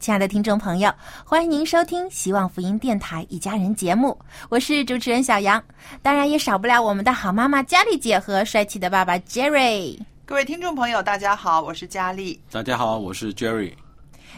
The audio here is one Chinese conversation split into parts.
亲爱的听众朋友，欢迎您收听希望福音电台一家人节目，我是主持人小杨，当然也少不了我们的好妈妈佳丽姐和帅气的爸爸 Jerry。各位听众朋友，大家好，我是佳丽。大家好，我是 Jerry。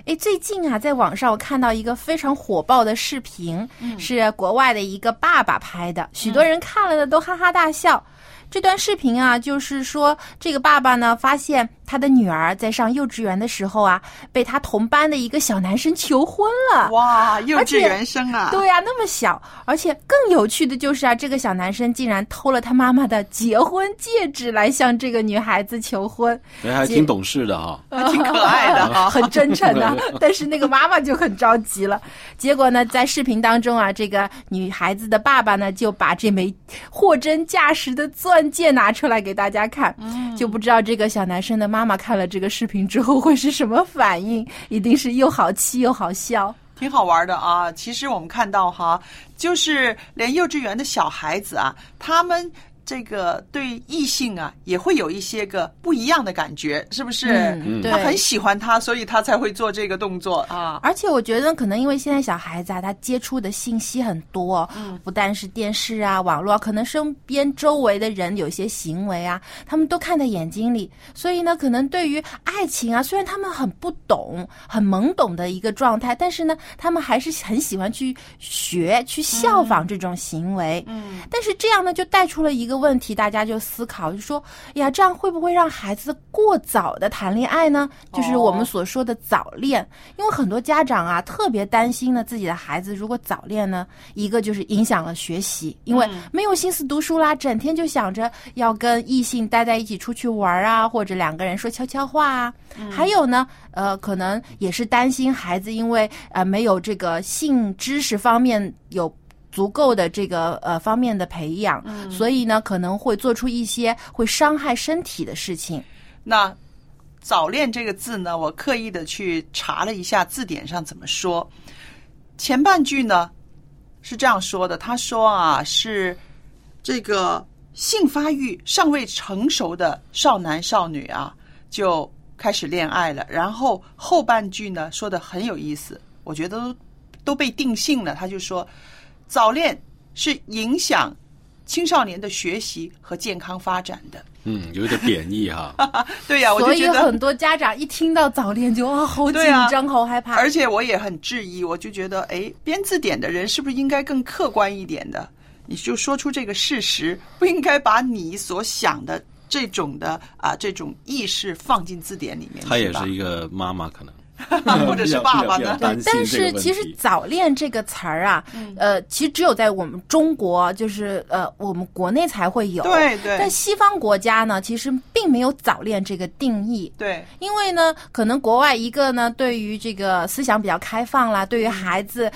哎，最近啊，在网上我看到一个非常火爆的视频，是国外的一个爸爸拍的，许多人看了呢都哈哈大笑。这段视频啊，就是说这个爸爸呢，发现他的女儿在上幼稚园的时候啊，被他同班的一个小男生求婚了。哇，幼稚园生啊！对呀、那么小，而且更有趣的就是啊，这个小男生竟然偷了他妈妈的结婚戒指来向这个女孩子求婚，哎，还挺懂事的哈、挺可爱的哈、很真诚的。但是那个妈妈就很着急了。结果呢，在视频当中啊，这个女孩子的爸爸呢，就把这枚货真价实的钻戒拿出来给大家看，就不知道这个小男生的妈妈看了这个视频之后会是什么反应，一定是又好气又好笑。挺好玩的啊。其实我们看到哈，就是连幼稚园的小孩子啊，他们。这个对异性啊，也会有一些个不一样的感觉，是不是？嗯对他很喜欢他，所以他才会做这个动作啊。而且我觉得，可能因为现在小孩子啊，他接触的信息很多，嗯，不但是电视啊、网络啊，可能身边周围的人有些行为啊，他们都看在眼睛里，所以呢，可能对于爱情啊，虽然他们很不懂、很懵懂的一个状态，但是呢，他们还是很喜欢去学、去效仿这种行为。嗯，但是这样呢，就带出了一个问题，大家就思考，就说，哎呀，这样会不会让孩子过早的谈恋爱呢？就是我们所说的早恋，因为很多家长啊特别担心呢，自己的孩子如果早恋呢，一个就是影响了学习，因为没有心思读书啦，整天就想着要跟异性待在一起出去玩啊，或者两个人说悄悄话啊。还有呢，呃，可能也是担心孩子因为呃没有这个性知识方面有。足够的这个呃方面的培养，所以呢可能会做出一些会伤害身体的事情。那“早恋”这个字呢，我刻意的去查了一下字典上怎么说。前半句呢是这样说的，他说啊，是这个性发育尚未成熟的少男少女啊，就开始恋爱了。然后后半句呢说的很有意思，我觉得都都被定性了。他就说，早恋是影响青少年的学习和健康发展的。嗯，有点贬义哈。对呀、我所以就觉得很多家长一听到早恋就啊好紧张、好害怕。而且我也很质疑，我就觉得，哎，编字典的人是不是应该更客观一点的？你就说出这个事实，不应该把你所想的这种的啊这种意识放进字典里面。他也是一个妈妈，可能 或者是 爸爸呢但是其实“早恋”这个词儿啊，呃，其实只有在我们中国，就是呃，我们国内才会有。对对在西方国家呢，其实并没有早恋这个定义。对因为呢，可能国外一个呢，对于这个思想比较开放啦，对于孩子。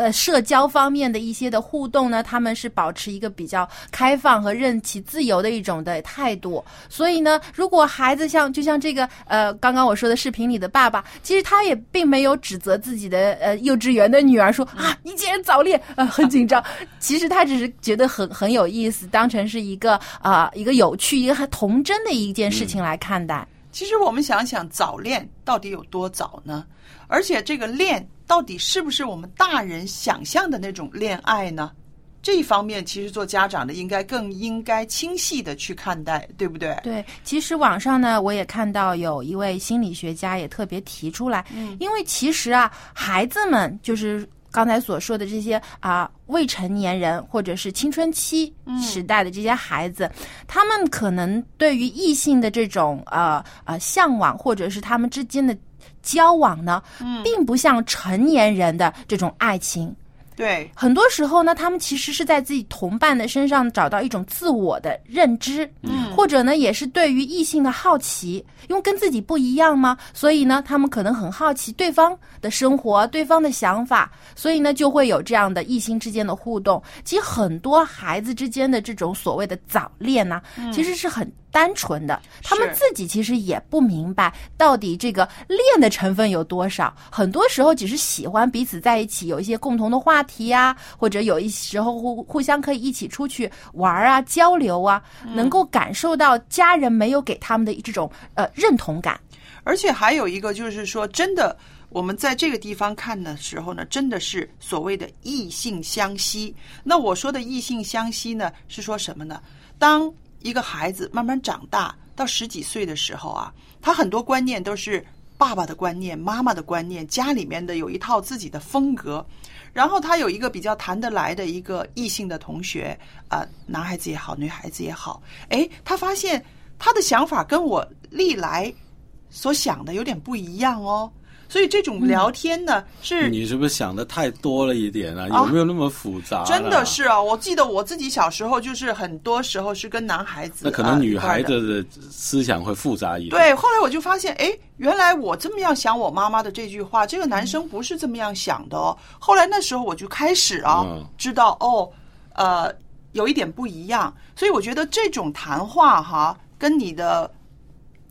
呃社交方面的一些的互动呢，他们是保持一个比较开放和任其自由的一种的态度。所以呢，如果孩子像就像这个呃刚刚我说的视频里的爸爸，其实他也并没有指责自己的呃幼稚园的女儿说啊你竟然早恋，呃很紧张。其实他只是觉得很很有意思，当成是一个啊、一个有趣、一个很童真的一件事情来看待。其实我们想想，早恋到底有多早呢？而且这个恋到底是不是我们大人想象的那种恋爱呢？这一方面，其实做家长的应该更应该清晰的去看待，对不对？对，其实网上呢，我也看到有一位心理学家也特别提出来，嗯，因为其实啊，孩子们就是刚才所说的这些啊、未成年人或者是青春期时代的这些孩子，他们可能对于异性的这种呃呃向往，或者是他们之间的交往呢，并不像成年人的这种爱情。对，很多时候呢，他们其实是在自己同伴的身上找到一种自我的认知，嗯，或者呢，也是对于异性的好奇，因为跟自己不一样嘛，所以呢，他们可能很好奇对方的生活、对方的想法，所以呢，就会有这样的异性之间的互动。其实很多孩子之间的这种所谓的早恋呢、其实是很单纯的，他们自己其实也不明白到底这个恋的成分有多少，很多时候只是喜欢彼此在一起，有一些共同的话题啊，或者有一时候互互相可以一起出去玩啊、交流啊，能够感受到家人没有给他们的这种呃认同感。而且还有一个就是说，真的，我们在这个地方看的时候呢，真的是所谓的异性相吸。那我说的异性相吸呢，是说什么呢？当一个孩子慢慢长大到十几岁的时候啊，他很多观念都是爸爸的观念、妈妈的观念，家里面的有一套自己的风格。然后他有一个比较谈得来的一个异性的同学，啊、男孩子也好，女孩子也好，诶，他发现他的想法跟我历来所想的有点不一样哦。所以这种聊天呢，是你是不是想的太多了一点啊？啊有没有那么复杂、真的。是啊，我记得我自己小时候就是很多时候是跟男孩子，那可能女孩子的思想会复杂一点。对，后来我就发现，哎，原来我这么样想我妈妈的这句话，这个男生不是这么样想的哦。后来那时候我就开始啊，嗯知道哦，呃，有一点不一样。所以我觉得这种谈话哈，跟你的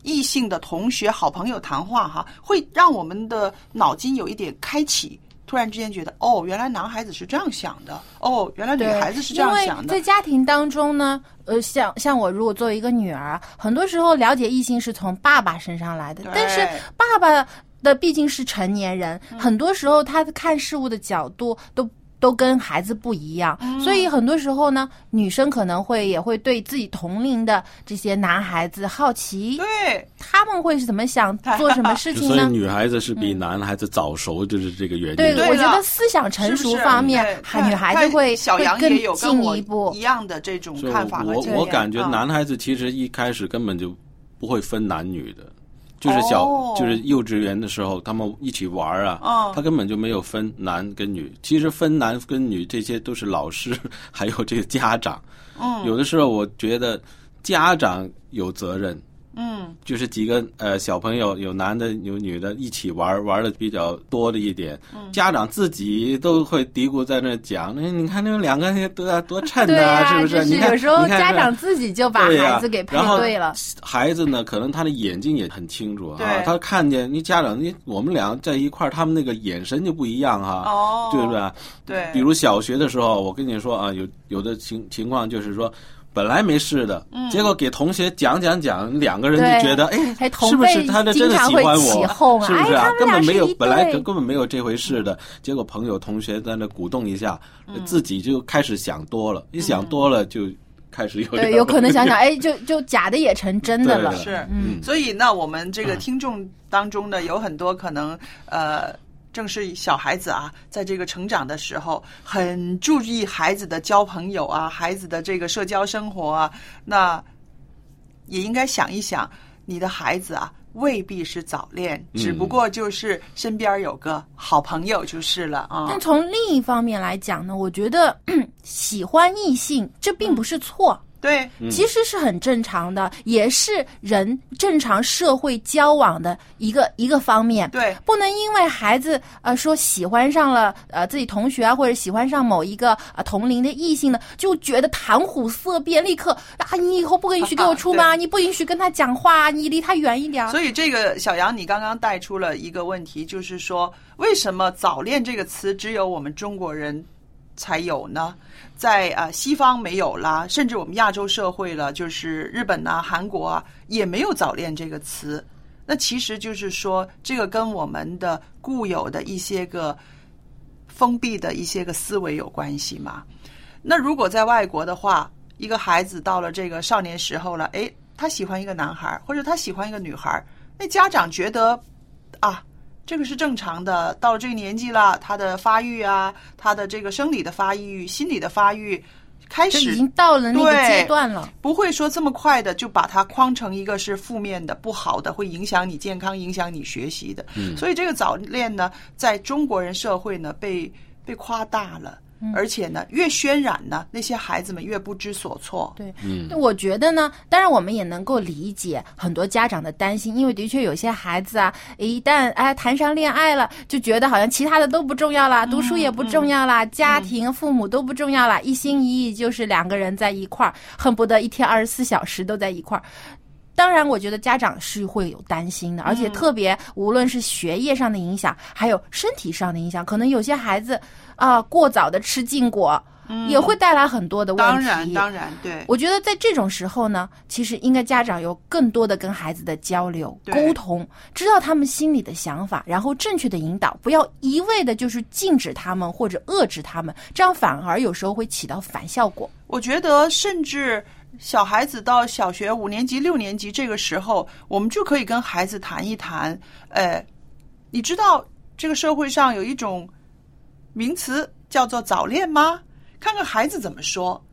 异性的同学、好朋友谈话哈，会让我们的脑筋有一点开启。突然之间觉得，哦，原来男孩子是这样想的，哦，原来女，孩子是这样想的在。家庭当中呢，呃，像像我如果作为一个女儿啊，很多时候了解异性是从爸爸身上来的，但是爸爸的毕竟是成年人，嗯很多时候他看事物的角度都。都跟孩子不一样，嗯。所以很多时候呢，女生可能会也会对自己同龄的这些男孩子好奇，对，他们会是怎么想，做什么事情所以呢？女孩子是比男孩子早熟，就是这个原因。对，我觉得思想成熟方面女孩子会小杨会更也有跟我进一步。一。样的这种看法和我我感觉嗯。男孩子其实一开始根本就不会分男女的，就是小、哦就是幼稚园的时候，他们一起玩啊，嗯他根本就没有分男跟女。其实分男跟女这些都是老师 还有这个家长。嗯有的时候我觉得家长有责任。嗯，就是几个呃小朋友，有男的有女的，一起玩玩的比较多的一点，嗯家长自己都会嘀咕在那讲，那你看那们两个多多衬对啊，啊，是不是？就是你看有时候家长自己就把孩子给配对了。孩子呢，可能他的眼睛也很清楚啊，他看见你家长，你我们俩在一块儿，他们那个眼神就不一样哈，哦，对不对？对，比如小学的时候，我跟你说啊，有有的情情况就是说。本来没事的，结果给同学讲讲讲，两个人就觉得，哎还，同是不是他的真的喜欢我？是不是啊？根本没有，本来根本没有这回事的。结果朋友同学在那鼓动一下，自己就开始想多了，一想多了就开始有对，有可能想想，哎，就就假的也成真的了。是，嗯。所以那，我们这个听众当中呢，有很多可能呃。正是小孩子啊，在这个成长的时候，很注意孩子的交朋友啊，孩子的这个社交生活啊，那也应该想一想，你的孩子啊，未必是早恋，只不过就是身边有个好朋友就是了啊但。从另一方面来讲呢，我觉得喜欢异性这并不是错。对，其实是很正常的，也是人正常社会交往的一个一个方面。对，不能因为孩子呃说喜欢上了呃自己同学啊，或者喜欢上某一个呃同龄的异性呢，就觉得谈虎色变，立刻啊你以后不允许跟我出 门啊，你不允许跟他讲话啊，你离他远一点儿。所以这个小杨，你刚刚带出了一个问题，就是说为什么“早恋”这个词只有我们中国人才有呢？在啊、西方没有啦，甚至我们亚洲社会了，就是日本呐、韩国啊，也没有“早恋”这个词。那其实就是说，这个跟我们的固有的一些个封闭的一些个思维有关系嘛。那如果在外国的话，一个孩子到了这个少年时候了，诶，他喜欢一个男孩，或者他喜欢一个女孩，那家长觉得啊，这个是正常的，到了这个年纪了，他的发育啊，他的这个生理的发育、心理的发育开始已经到了那个阶段了。不会说这么快的就把它框成一个是负面的、不好的，会影响你健康、影响你学习的。嗯所以这个早恋呢，在中国人社会呢，被被夸大了。而且呢，越渲染呢，那些孩子们越不知所措。对，嗯我觉得呢，当然我们也能够理解很多家长的担心，因为的确有些孩子啊，一旦哎谈上恋爱了，就觉得好像其他的都不重要啦，读书也不重要啦，家庭、父母都不重要啦，一心一意就是两个人在一块儿，恨不得一天二十四小时都在一块儿。当然，我觉得家长是会有担心的，而且特别无论是学业上的影响，还有身体上的影响，可能有些孩子啊、过早的吃禁果，也会带来很多的问题。当然，当然，对，我觉得在这种时候呢，其实应该家长有更多的跟孩子的交流、沟通，知道他们心里的想法，然后正确的引导，不要一味的就是禁止他们或者遏制他们，这样反而有时候会起到反效果。我觉得甚至小孩子到小学五年级、六年级这个时候，我们就可以跟孩子谈一谈。呃，你知道这个社会上有一种名词叫做早恋吗？看看孩子怎么说。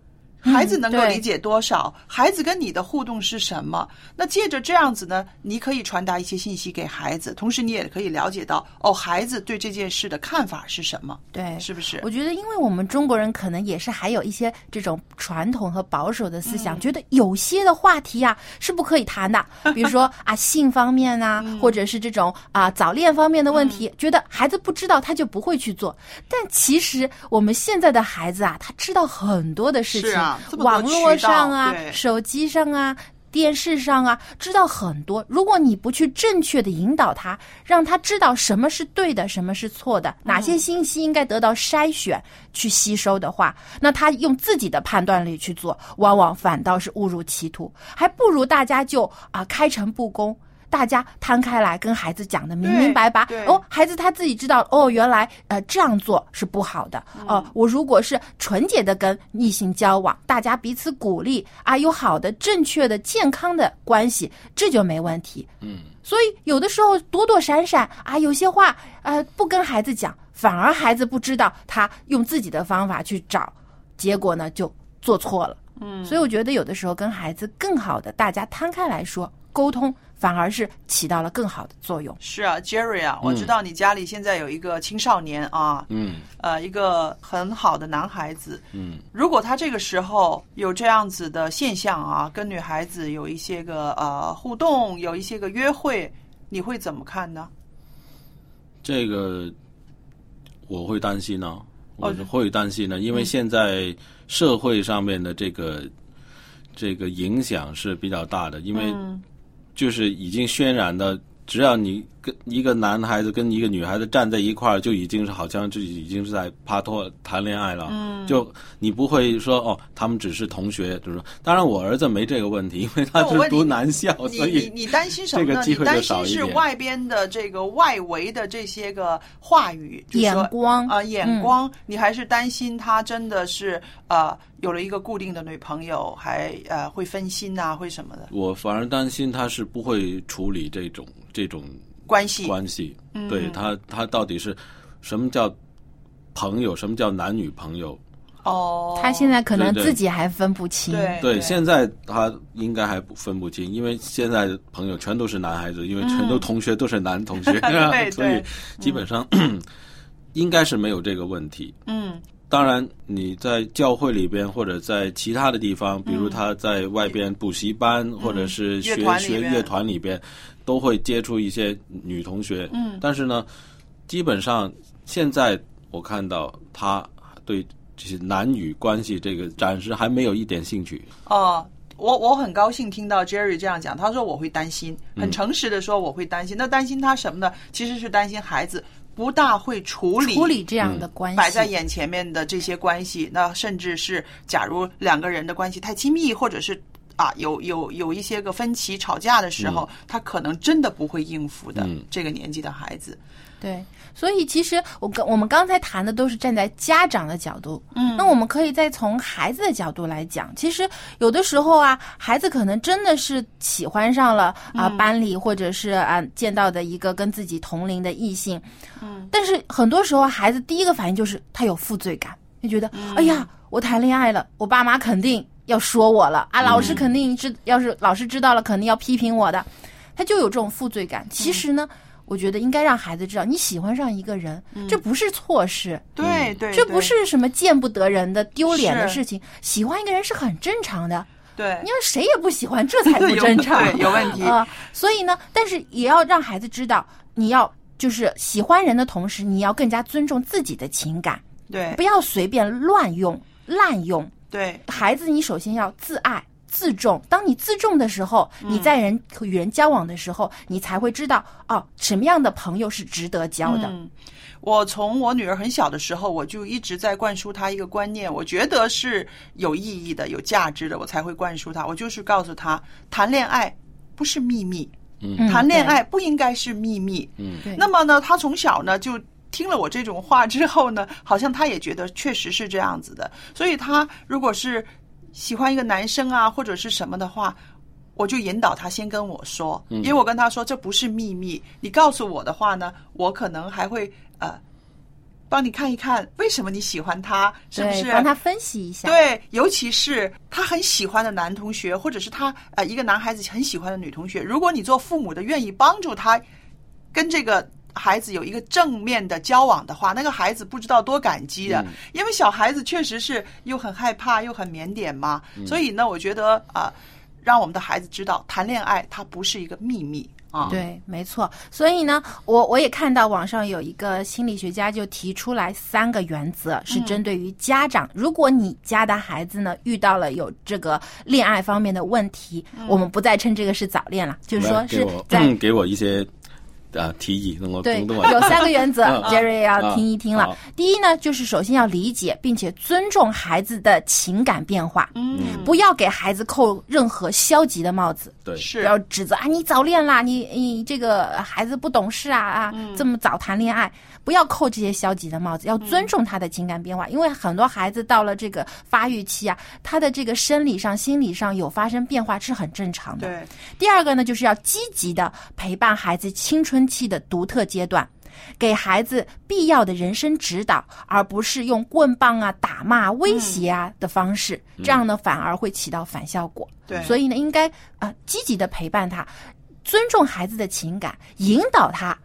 孩子能够理解多少？孩子跟你的互动是什么？那借着这样子呢，你可以传达一些信息给孩子，同时你也可以了解到哦，孩子对这件事的看法是什么，对，是不是？我觉得，因为我们中国人可能也是还有一些这种传统和保守的思嗯想，觉得有些的话题啊是不可以谈的，比如说啊性方面啊，嗯或者是这种啊早恋方面的问题，觉得孩子不知道他就不会去做。但其实我们现在的孩子啊，他知道很多的事情，是啊网络上啊手机上啊。电视上啊，知道很多。如果你不去正确的引导他，让他知道什么是对的，什么是错的，哪些信息应该得到筛选去吸收的话，那他用自己的判断力去做，往往反倒是误入歧途，还不如大家就啊开诚布公。大家摊开来跟孩子讲的明明白白哦，孩子他自己知道哦，原来呃这样做是不好的。哦、我如果是纯洁的跟异性交往，大家彼此鼓励啊，有好的、正确的、健康的关系，这就没问题。嗯，所以有的时候躲躲闪闪啊，有些话呃不跟孩子讲，反而孩子不知道他用自己的方法去找，结果呢就做错了。嗯，所以我觉得有的时候跟孩子更好的大家摊开来说沟通，反而是起到了更好的作用。是啊，Jerry 啊，我知道你家里现在有一个青少年啊，嗯呃，一个很好的男孩子。嗯，如果他这个时候有这样子的现象啊，跟女孩子有一些个呃互动，有一些个约会，你会怎么看呢？这个我会担心呢、我会担心呢，因为现在社会上面的这个这个影响是比较大的，因为嗯就是已经渲染的，只要你跟一个男孩子跟一个女孩子站在一块儿，就已经是好像就已经是在帕托谈恋爱了。嗯，就你不会说哦，他们只是同学，就是说，当然我儿子没这个问题，因为他是读男校，你所以你你担心什么呢？这个机会就你担心少一点。是外边的这个外围的这些个话语，就是眼光。啊、眼光，你还是担心他真的是呃有了一个固定的女朋友，还呃会分心啊，会什么的？我反而担心他是不会处理这种这种关系？关系，嗯对他他到底是什么叫朋友，什么叫男女朋友？哦，他现在可能自己还分不清。对对，现在他应该还不分不清，因为现在的朋友全都是男孩子，因为全都同学都是男同学，对所以基本上、应该是没有这个问题。嗯，当然，你在教会里边或者在其他的地方，比如他在外边补习班、或者是学学乐团里边，都会接触一些女同学。嗯但是呢，基本上现在我看到他对这些男女关系这个暂时还没有一点兴趣。哦，我我很高兴听到 Jerry 这样讲，他说我会担心，嗯很诚实的说我会担心。那担心他什么呢？其实是担心孩子不大会处理处理这样的关系，摆在眼前面的这些关系，那甚至是假如两个人的关系太亲密，或者是啊有有有一些个分歧、吵架的时候，他可能真的不会应付的。嗯。这个年纪的孩子，对，所以其实我跟我们刚才谈的都是站在家长的角度，嗯那我们可以再从孩子的角度来讲。其实有的时候啊，孩子可能真的是喜欢上了啊、班里或者是啊见到的一个跟自己同龄的异性，嗯，但是很多时候孩子第一个反应就是他有负罪感，就觉得、哎呀，我谈恋爱了，我爸妈肯定要说我了啊，老师肯定知，要是老师知道了，肯定要批评我的，他就有这种负罪感。其实呢。我觉得应该让孩子知道，你喜欢上一个人，这不是错事，对对，对。这不是什么见不得人的、丢脸的事情。喜欢一个人是很正常的，对。你要谁也不喜欢，这才不正常，对有问题。啊、所以呢，但是也要让孩子知道，你要就是喜欢人的同时，你要更加尊重自己的情感，对。不要随便乱用、滥用。对。孩子，你首先要自爱。自重，当你自重的时候，你在人与人交往的时候，你才会知道哦，什么样的朋友是值得交的。嗯，我从我女儿很小的时候，我就一直在灌输她一个观念，我觉得是有意义的、有价值的，我才会灌输她。我就是告诉她，谈恋爱不是秘密，嗯谈恋爱不应该是秘密。嗯那么呢，她从小呢就。听了我这种话之后呢，好像她也觉得确实是这样子的，所以她如果是喜欢一个男生啊，或者是什么的话，我就引导他先跟我说，因为我跟他说这不是秘密，你告诉我的话呢，我可能还会呃帮你看一看为什么你喜欢他，是不，是？帮他分析一下。对，尤其是他很喜欢的男同学，或者是他呃一个男孩子很喜欢的女同学，如果你做父母的愿意帮助他跟这个孩子有一个正面的交往的话，那个孩子不知道多感激的，因为小孩子确实是又很害怕又很腼腆嘛，所以呢，我觉得啊、让我们的孩子知道谈恋爱它不是一个秘密啊，对，没错。所以呢，我我也看到网上有一个心理学家就提出来三个原则，是针对于家长。如果你家的孩子呢遇到了有这个恋爱方面的问题，我们不再称这个是早恋了，就是说是来给我在给我一些啊提议，能够对，等等有三个原则嗯，Jerry 要啊听一听了。好。第一呢，就是首先要理解并且尊重孩子的情感变化，嗯，不要给孩子扣任何消极的帽子。对。不是要指责啊，你早恋啦，你你这个孩子不懂事啊啊，这么早谈恋爱，不要扣这些消极的帽子，要尊重他的情感变化，因为很多孩子到了这个发育期啊，他的这个生理上、心理上有发生变化是很正常的。对，第二个呢，就是要积极的陪伴孩子青春期的独特阶段。给孩子必要的人生指导，而不是用棍棒啊、打骂、威胁啊的方式，这样呢反而会起到反效果。对所以呢，应该啊、呃积极的陪伴他，尊重孩子的情感，引导他，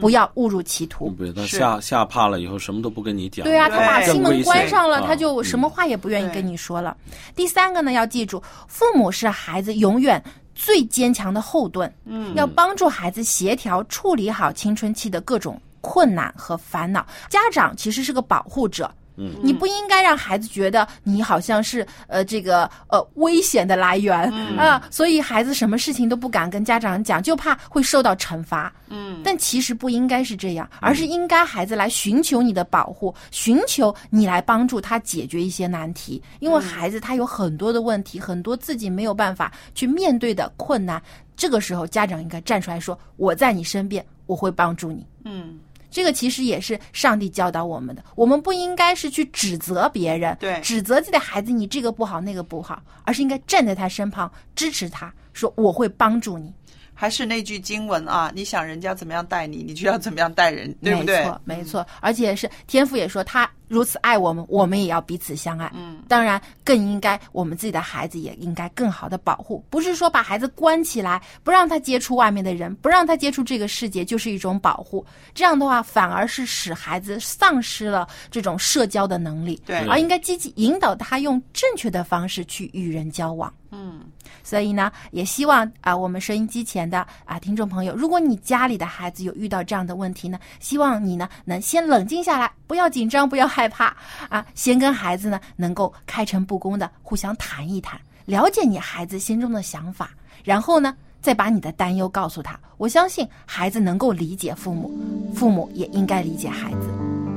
不要误入歧途。不，他吓吓怕了以后，什么都不跟你讲。对啊，他把心门关上了，他就什么话也不愿意跟你说了。第三个呢，要记住，父母是孩子永远最坚强的后盾，嗯，要帮助孩子协调处理好青春期的各种困难和烦恼。家长其实是个保护者。嗯，你不应该让孩子觉得你好像是呃这个呃危险的来源啊、所以孩子什么事情都不敢跟家长讲，就怕会受到惩罚。嗯，但其实不应该是这样，而是应该孩子来寻求你的保护，寻求你来帮助他解决一些难题。因为孩子他有很多的问题，很多自己没有办法去面对的困难，这个时候家长应该站出来说：“我在你身边，我会帮助你。”嗯，这个其实也是上帝教导我们的，我们不应该是去指责别人，对指责自己的孩子你这个不好那个不好，而是应该站在他身旁支持他，说我会帮助你。还是那句经文啊，你想人家怎么样待你，你就要怎么样待人，对不对没？错，没错，而且是天父也说他如此爱我们，我们也要彼此相爱。嗯，当然更应该我们自己的孩子也应该更好的保护，不是说把孩子关起来，不让他接触外面的人，不让他接触这个世界，就是一种保护。这样的话，反而是使孩子丧失了这种社交的能力。对而应该积极引导他用正确的方式去与人交往。嗯，所以呢，也希望啊、我们收音机前的啊听众朋友，如果你家里的孩子有遇到这样的问题呢，希望你呢能先冷静下来，不要紧张，不要害怕啊，先跟孩子呢能够开诚布公的互相谈一谈，了解你孩子心中的想法，然后呢。再把你的担忧告诉他，我相信孩子能够理解父母，父母也应该理解孩子。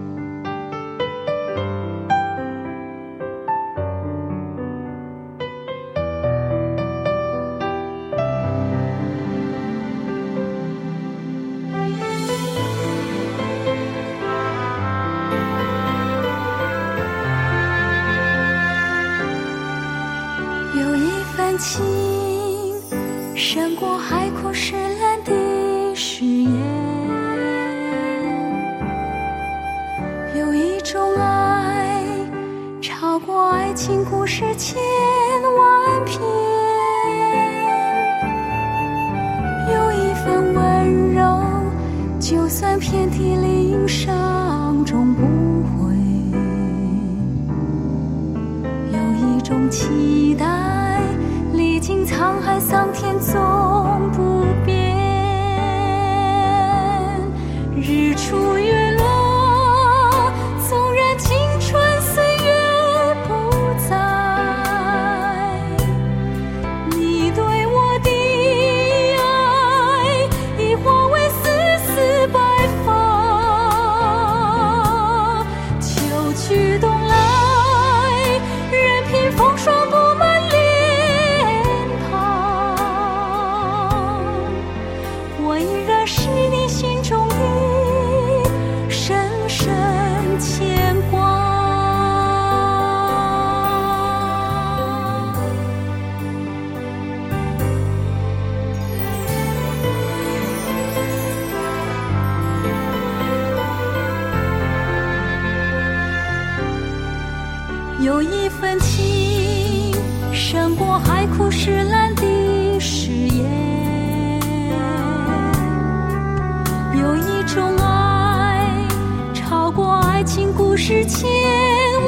种爱，超过爱情故事千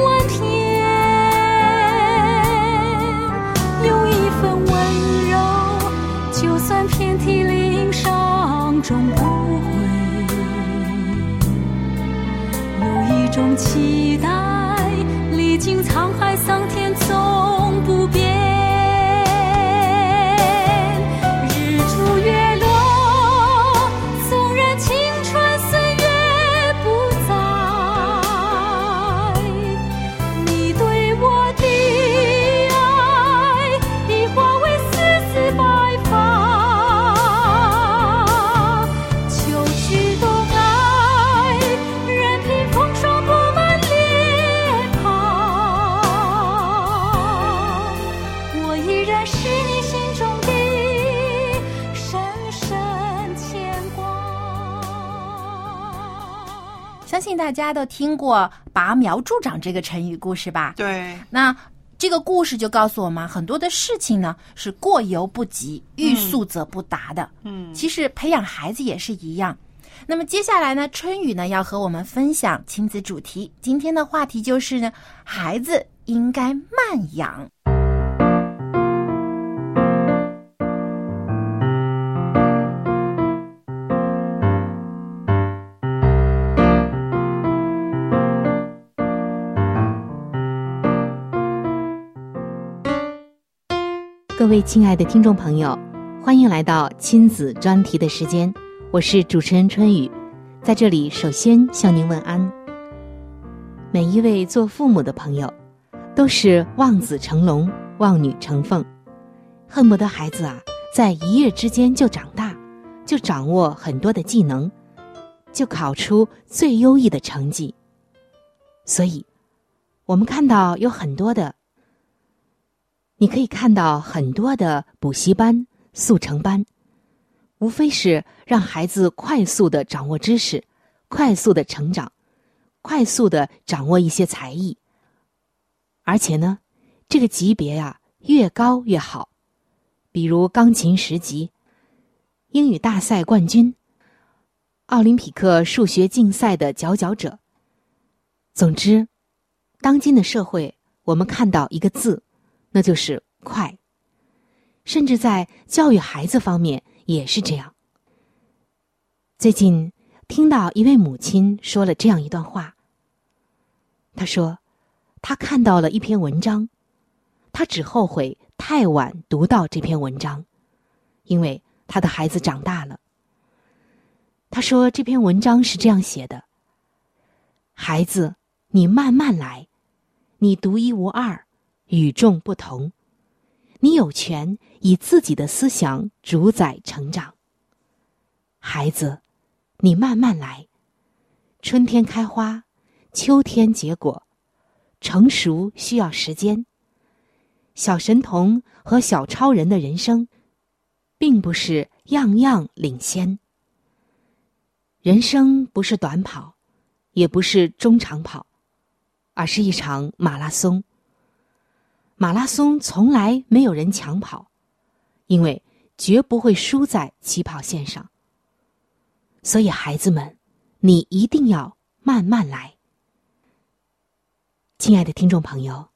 万篇；有一份温柔，就算遍体鳞伤，终不悔。有一种期待，历经沧海大家都听过“拔苗助长”这个成语故事吧？对，那这个故事就告诉我们，很多的事情呢是过犹不及，欲速则不达的。嗯，其实培养孩子也是一样。那么接下来呢，春雨呢要和我们分享亲子主题。今天的话题就是呢，孩子应该慢养。各位亲爱的听众朋友，欢迎来到亲子专题的时间，我是主持人春雨，在这里首先向您问安。每一位做父母的朋友，都是望子成龙、望女成凤，恨不得孩子啊在一夜之间就长大，就掌握很多的技能，就考出最优异的成绩。所以，我们看到有很多的。你可以看到很多的补习班、速成班，无非是让孩子快速的掌握知识，快速的成长，快速的掌握一些才艺，而且呢，这个级别呀、越高越好，比如钢琴十级、英语大赛冠军、奥林匹克数学竞赛的佼佼者。总之，当今的社会，我们看到一个字，那就是“快”。甚至在教育孩子方面也是这样。最近听到一位母亲说了这样一段话。她说，她看到了一篇文章，她只后悔太晚读到这篇文章，因为她的孩子长大了。她说这篇文章是这样写的：孩子，你慢慢来，你独一无二，与众不同。你有权以自己的思想主宰成长。孩子，你慢慢来。春天开花，秋天结果，成熟需要时间。小神童和小超人的人生，并不是样样领先。人生不是短跑，也不是中长跑，而是一场马拉松。马拉松从来没有人抢跑，因为绝不会输在起跑线上。所以，孩子们，你一定要慢慢来。亲爱的听众朋友，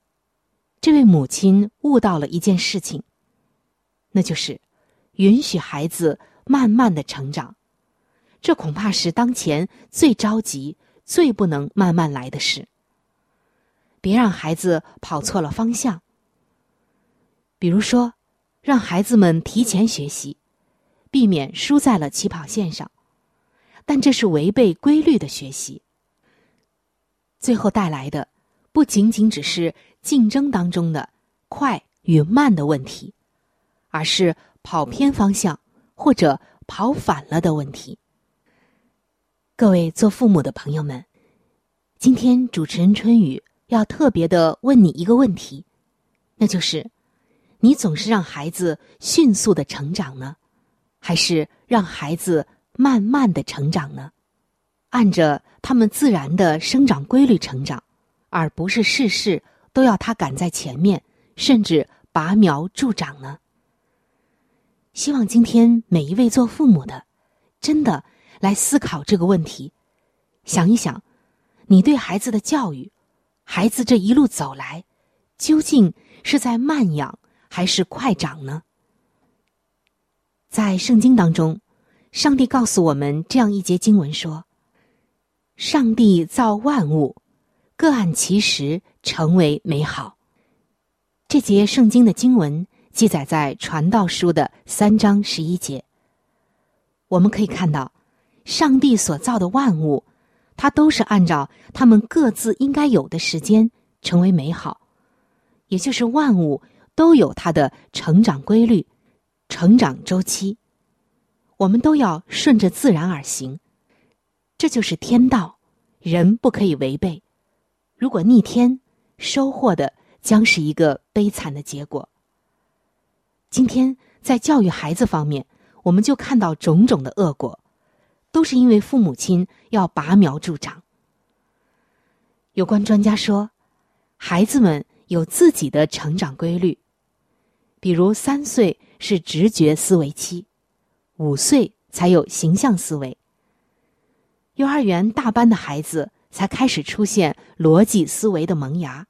这位母亲悟到了一件事情，那就是允许孩子慢慢的成长。这恐怕是当前最着急、最不能慢慢来的事。别让孩子跑错了方向。比如说，让孩子们提前学习，避免输在了起跑线上，但这是违背规律的学习。最后带来的不仅仅只是竞争当中的快与慢的问题，而是跑偏方向或者跑反了的问题。各位做父母的朋友们，今天主持人春雨要特别的问你一个问题，那就是。你总是让孩子迅速的成长呢，还是让孩子慢慢的成长呢？按着他们自然的生长规律成长，而不是事事都要他赶在前面，甚至拔苗助长呢？希望今天每一位做父母的，真的来思考这个问题，想一想，你对孩子的教育，孩子这一路走来，究竟是在慢养？还是快长呢？在圣经当中，上帝告诉我们这样一节经文说：“上帝造万物，各按其时成为美好。”这节圣经的经文记载在传道书的三章十一节。我们可以看到，上帝所造的万物，它都是按照他们各自应该有的时间成为美好，也就是万物。都有它的成长规律、成长周期，我们都要顺着自然而行，这就是天道，人不可以违背。如果逆天，收获的将是一个悲惨的结果。今天在教育孩子方面，我们就看到种种的恶果，都是因为父母亲要拔苗助长。有关专家说，孩子们有自己的成长规律。比如三岁是直觉思维期，五岁才有形象思维。幼儿园大班的孩子才开始出现逻辑思维的萌芽，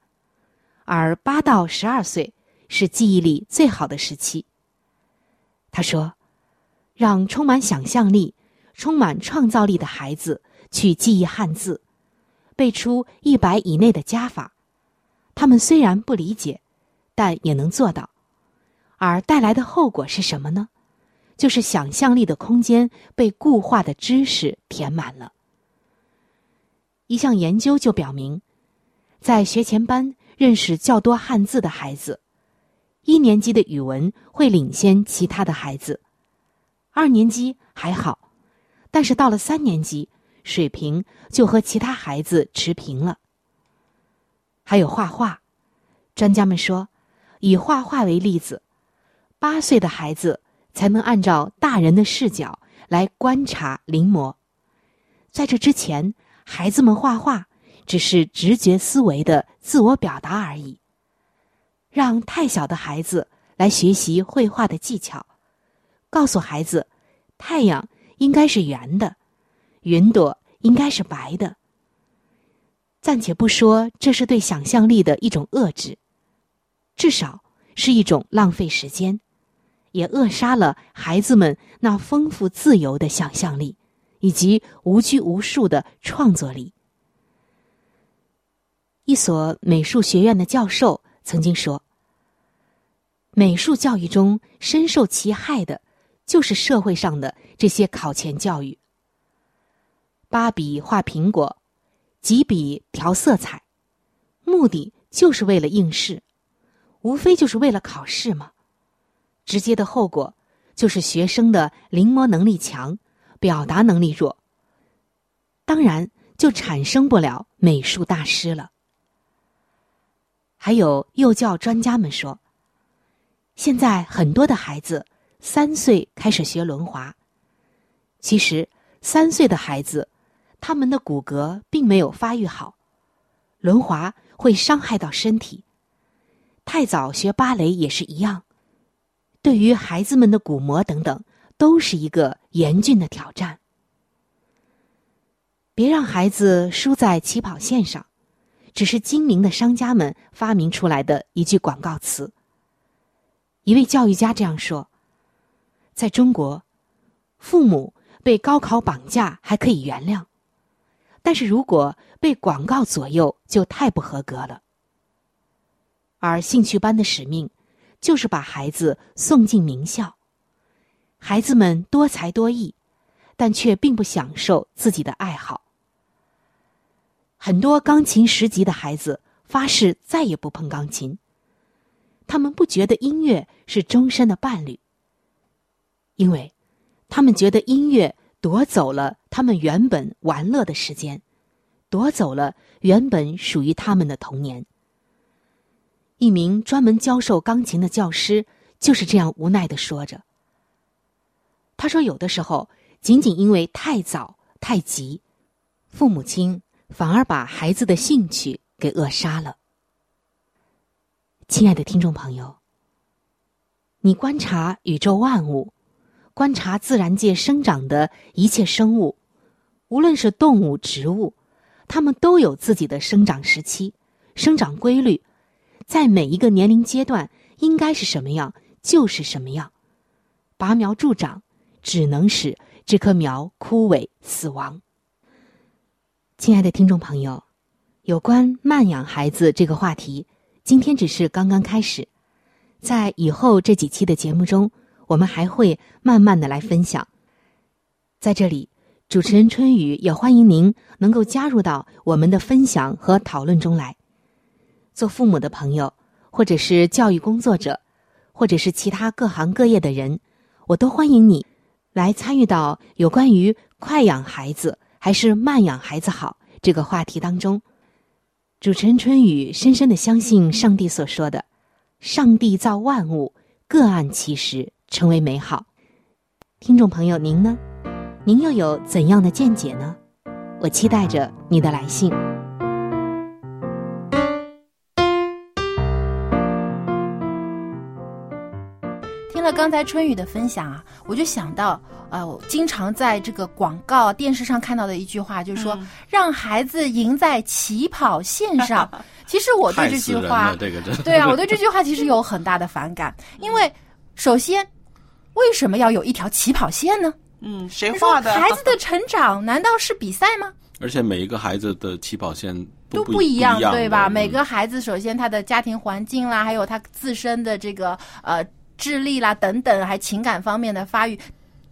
而八到十二岁是记忆力最好的时期。他说：“让充满想象力、充满创造力的孩子去记忆汉字，背出一百以内的加法，他们虽然不理解，但也能做到。”而带来的后果是什么呢？就是想象力的空间被固化的知识填满了。一项研究就表明，在学前班认识较多汉字的孩子，一年级的语文会领先其他的孩子，二年级还好，但是到了三年级，水平就和其他孩子持平了。还有画画，专家们说，以画画为例子。八岁的孩子才能按照大人的视角来观察临摹，在这之前，孩子们画画只是直觉思维的自我表达而已。让太小的孩子来学习绘画的技巧，告诉孩子，太阳应该是圆的，云朵应该是白的。暂且不说这是对想象力的一种遏制，至少是一种浪费时间，也扼杀了孩子们那丰富自由的想象力以及无拘无束的创作力。一所美术学院的教授曾经说：“美术教育中深受其害的，就是社会上的这些考前教育。八笔画苹果。”几笔调色彩，目的就是为了应试，无非就是为了考试嘛。直接的后果就是学生的临摹能力强，表达能力弱。当然就产生不了美术大师了。还有幼教专家们说，现在很多的孩子三岁开始学轮滑，其实三岁的孩子。他们的骨骼并没有发育好，轮滑会伤害到身体。太早学芭蕾也是一样，对于孩子们的骨膜等等，都是一个严峻的挑战。别让孩子输在起跑线上，只是精明的商家们发明出来的一句广告词。一位教育家这样说：“在中国，父母被高考绑架还可以原谅。”但是如果被广告左右，就太不合格了。而兴趣班的使命，就是把孩子送进名校。孩子们多才多艺，但却并不享受自己的爱好。很多钢琴十级的孩子发誓再也不碰钢琴。他们不觉得音乐是终身的伴侣，因为他们觉得音乐。夺走了他们原本玩乐的时间，夺走了原本属于他们的童年。一名专门教授钢琴的教师就是这样无奈的说着：“他说，有的时候仅仅因为太早太急，父母亲反而把孩子的兴趣给扼杀了。”亲爱的听众朋友，你观察宇宙万物。观察自然界生长的一切生物，无论是动物、植物，它们都有自己的生长时期、生长规律，在每一个年龄阶段应该是什么样就是什么样。拔苗助长，只能使这棵苗枯萎死亡。亲爱的听众朋友，有关慢养孩子这个话题，今天只是刚刚开始，在以后这几期的节目中。我们还会慢慢的来分享，在这里，主持人春雨也欢迎您能够加入到我们的分享和讨论中来。做父母的朋友，或者是教育工作者，或者是其他各行各业的人，我都欢迎你来参与到有关于快养孩子还是慢养孩子好这个话题当中。主持人春雨深深的相信上帝所说的：“上帝造万物，各按其时。”成为美好，听众朋友，您呢？您又有怎样的见解呢？我期待着你的来信。刚才春雨的分享啊，我就想到，呃，我经常在这个广告、电视上看到的一句话，就是说，让孩子赢在起跑线上。其实我对这句话，对啊，我对这句话其实有很大的反感，因为首先。为什么要有一条起跑线呢？嗯，谁画的？孩子的成长难道是比赛吗？而且每一个孩子的起跑线都不一样，对吧？每个孩子首先他的家庭环境啦，还有他自身的这个呃智力啦等等，还情感方面的发育，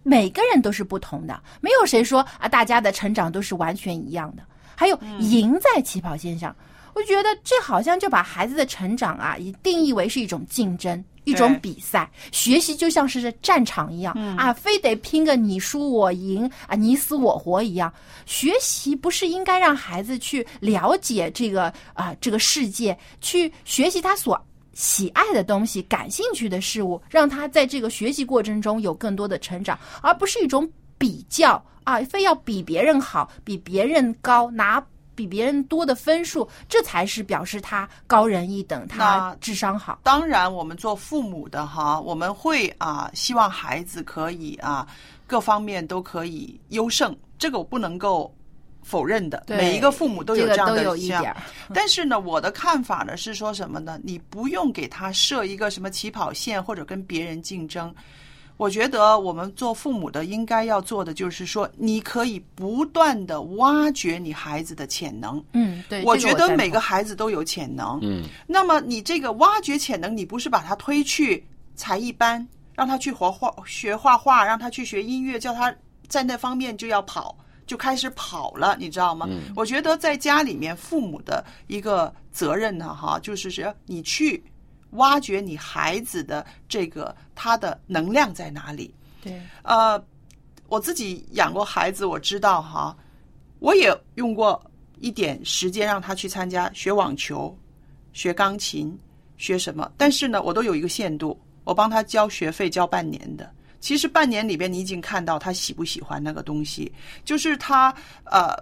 每个人都是不同的。没有谁说啊，大家的成长都是完全一样的。还有赢在起跑线上，我觉得这好像就把孩子的成长啊，以定义为是一种竞争。一种比赛，学习就像是战场一样啊，非得拼个你输我赢啊，你死我活一样。学习不是应该让孩子去了解这个啊这个世界，去学习他所喜爱的东西、感兴趣的事物，让他在这个学习过程中有更多的成长，而不是一种比较啊，非要比别人好、比别人高拿。比别人多的分数，这才是表示他高人一等，他智商好。当然，我们做父母的哈，我们会啊，希望孩子可以啊，各方面都可以优胜，这个我不能够否认的。每一个父母都有这样的都有一点儿 但是呢，我的看法呢是说什么呢？你不用给他设一个什么起跑线，或者跟别人竞争。我觉得我们做父母的应该要做的就是说，你可以不断的挖掘你孩子的潜能。嗯，对，我觉得每个孩子都有潜能。嗯，那么你这个挖掘潜能，你不是把他推去才艺班，让他去画画、学画画，让他去学音乐，叫他在那方面就要跑，就开始跑了，你知道吗？嗯我觉得在家里面，父母的一个责任呢，哈，就是说你去挖掘你孩子的这个他的能量在哪里。对，呃，我自己养过孩子，我知道哈，我也用过一点时间让他去参加学网球、学钢琴、学什么，但是呢，我都有一个限度，我帮他交学费交半年的。其实半年里边，你已经看到他喜不喜欢那个东西，就是他呃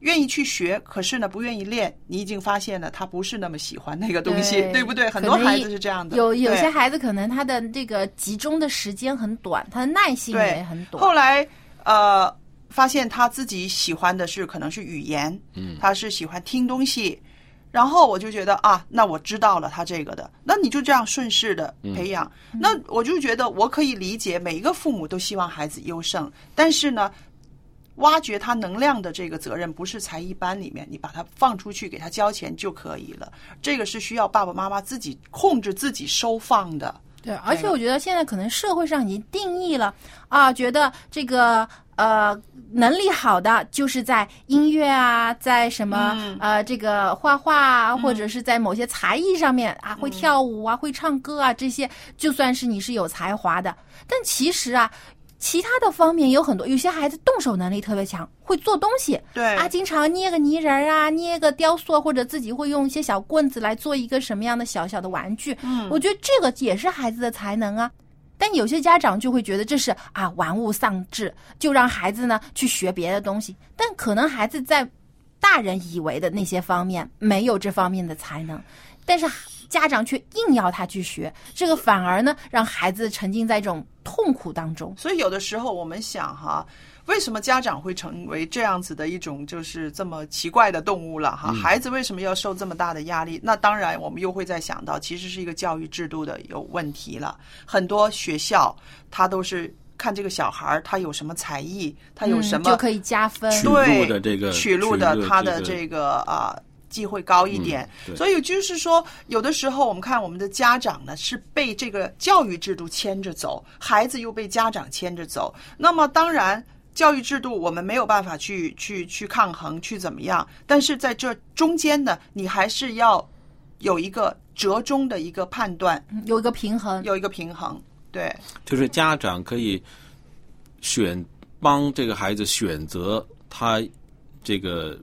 愿意去学，可是呢不愿意练，你已经发现了他不是那么喜欢那个东西，对不对？很多孩子是这样的，有有些孩子可能他的这个集中的时间很短，他的耐心也很短。后来呃，发现他自己喜欢的是可能是语言，嗯他是喜欢听东西。然后我就觉得啊，那我知道了他这个的，那你就这样顺势的培养。那我就觉得我可以理解，每一个父母都希望孩子优胜，但是呢，挖掘他能量的这个责任不是才艺班里面，你把他放出去给他交钱就可以了。这个是需要爸爸妈妈自己控制自己收放的。对，而且我觉得现在可能社会上已经定义了啊，觉得这个呃能力好的就是在音乐啊，在什么、嗯呃这个画画啊，或者是在某些才艺上面啊，会跳舞啊，会唱歌啊，这些就算是你是有才华的。但其实啊。其他的方面有很多，有些孩子动手能力特别强，会做东西，对啊，经常捏个泥人儿啊，捏个雕塑，或者自己会用一些小棍子来做一个什么样的小小的玩具。嗯我觉得这个也是孩子的才能啊。但有些家长就会觉得这是啊玩物丧志，就让孩子呢去学别的东西。但可能孩子在大人以为的那些方面没有这方面的才能，但是家长却硬要他去学，这个反而呢让孩子沉浸在这种痛苦当中。所以有的时候我们想哈，为什么家长会成为这样子的一种就是这么奇怪的动物了哈？孩子为什么要受这么大的压力？那当然，我们又会再想到，其实是一个教育制度的有问题了。很多学校他都是看这个小孩儿他有什么才艺，他有什么、嗯就可以加分。对的这个取路的他的这个这个啊。机会高一点，嗯所以就是说，有的时候我们看我们的家长呢是被这个教育制度牵着走，孩子又被家长牵着走。那么当然，教育制度我们没有办法去去去抗衡，去怎么样？但是在这中间呢，你还是要有一个折中的一个判断，有一个平衡。有一个平衡。对，就是家长可以选帮这个孩子选择他这个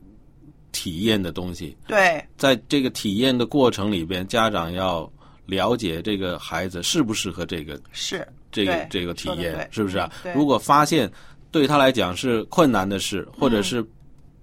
体验的东西，对，在这个体验的过程里边，家长要了解这个孩子适不适合这个是这个这个体验，是不是啊如果发现对他来讲是困难的事，或嗯者是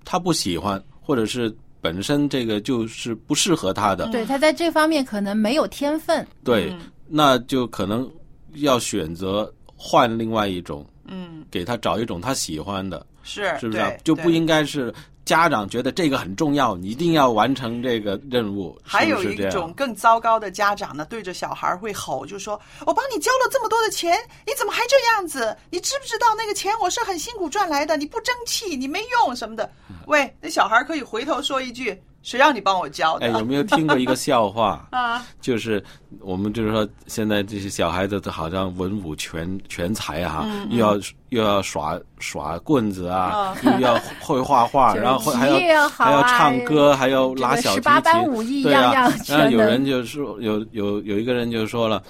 他不喜欢，或者是本身这个就是不适合他的，对他在这方面可能没有天分，对，嗯。那就可能要选择换另外一种，嗯，给他找一种他喜欢的，是是不是啊？就不应该是家长觉得这个很重要，你一定要完成这个任务。还有一种更糟糕的家长呢，对着小孩会吼，就说：“我帮你交了这么多的钱，你怎么还这样子？你知不知道那个钱我是很辛苦赚来的？你不争气，你没用什么的。”喂，那小孩可以回头说一句：“谁让你帮我教的？”哎，有没有听过一个笑话？啊，就是我们就是说，现在这些小孩子都好像文武全全才啊，嗯又要又要耍耍棍子啊，又要会画画，然后体还要还要唱歌，还要拉小提这个十八般琴，武艺对啊。然后有人就说，有有有一个人就说了，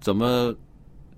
怎么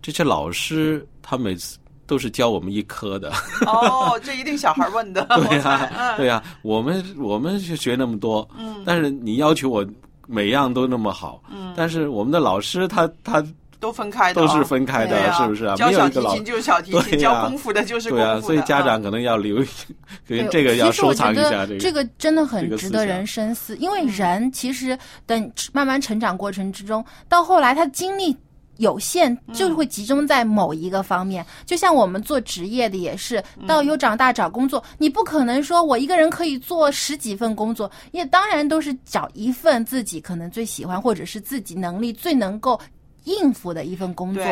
这些老师他每次都是教我们一科的？哦，这一定小孩问的。对呀、对呀、我们我们是学那么多，嗯但是你要求我每样都那么好，嗯但是我们的老师他他都分开的、哦，都是分开的啊是不是啊教小提琴就是小提琴，教功夫的就是功夫的。对啊，所以家啊长可能要留意，可能对这个要收藏一下这个。这个真的很值得人深思，因为人其实等慢慢成长过程之中，到后来他精力。有限就会集中在某一个方面，就像我们做职业的也是，到有长大找工作，你不可能说我一个人可以做十几份工作，也当然都是找一份自己可能最喜欢或者是自己能力最能够应付的一份工作。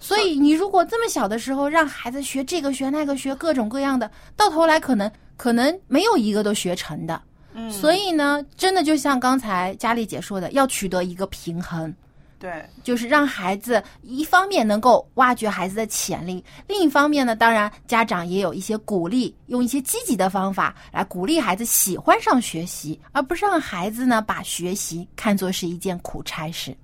所以你如果这么小的时候让孩子学这个学那个学各种各样的，到头来可能可能没有一个都学成的。嗯，所以呢，真的就像刚才佳丽姐说的，要取得一个平衡，对，就是让孩子一方面能够挖掘孩子的潜力，另一方面呢，当然家长也有一些鼓励，用一些积极的方法来鼓励孩子喜欢上学习，而不是让孩子呢把学习看作是一件苦差事。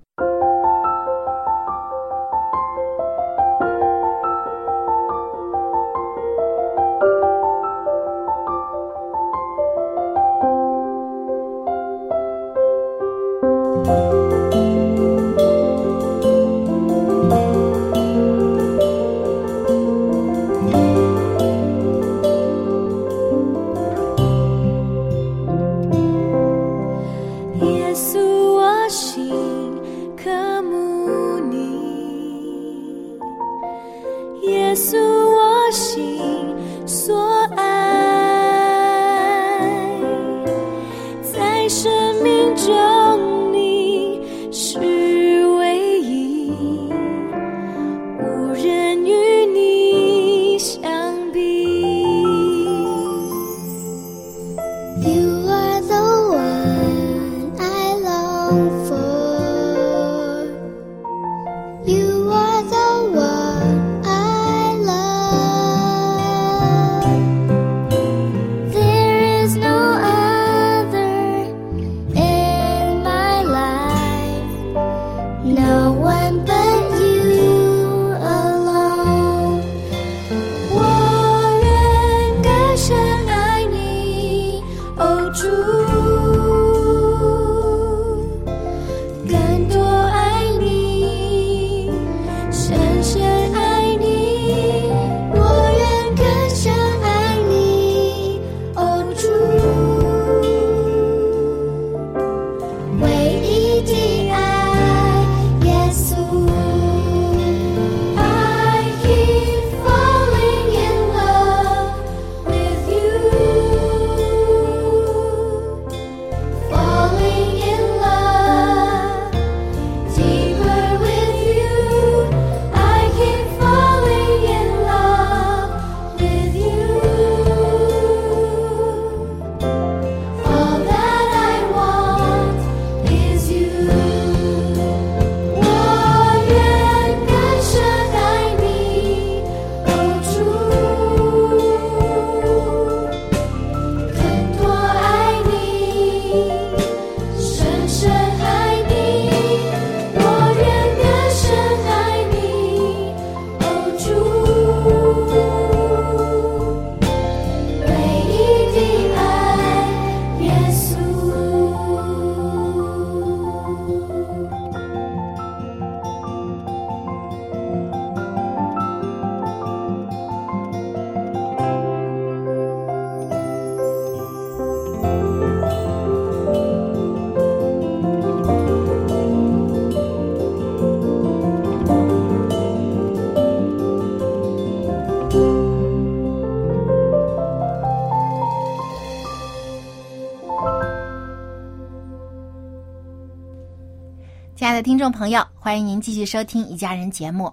众朋友，欢迎您继续收听《一家人》节目。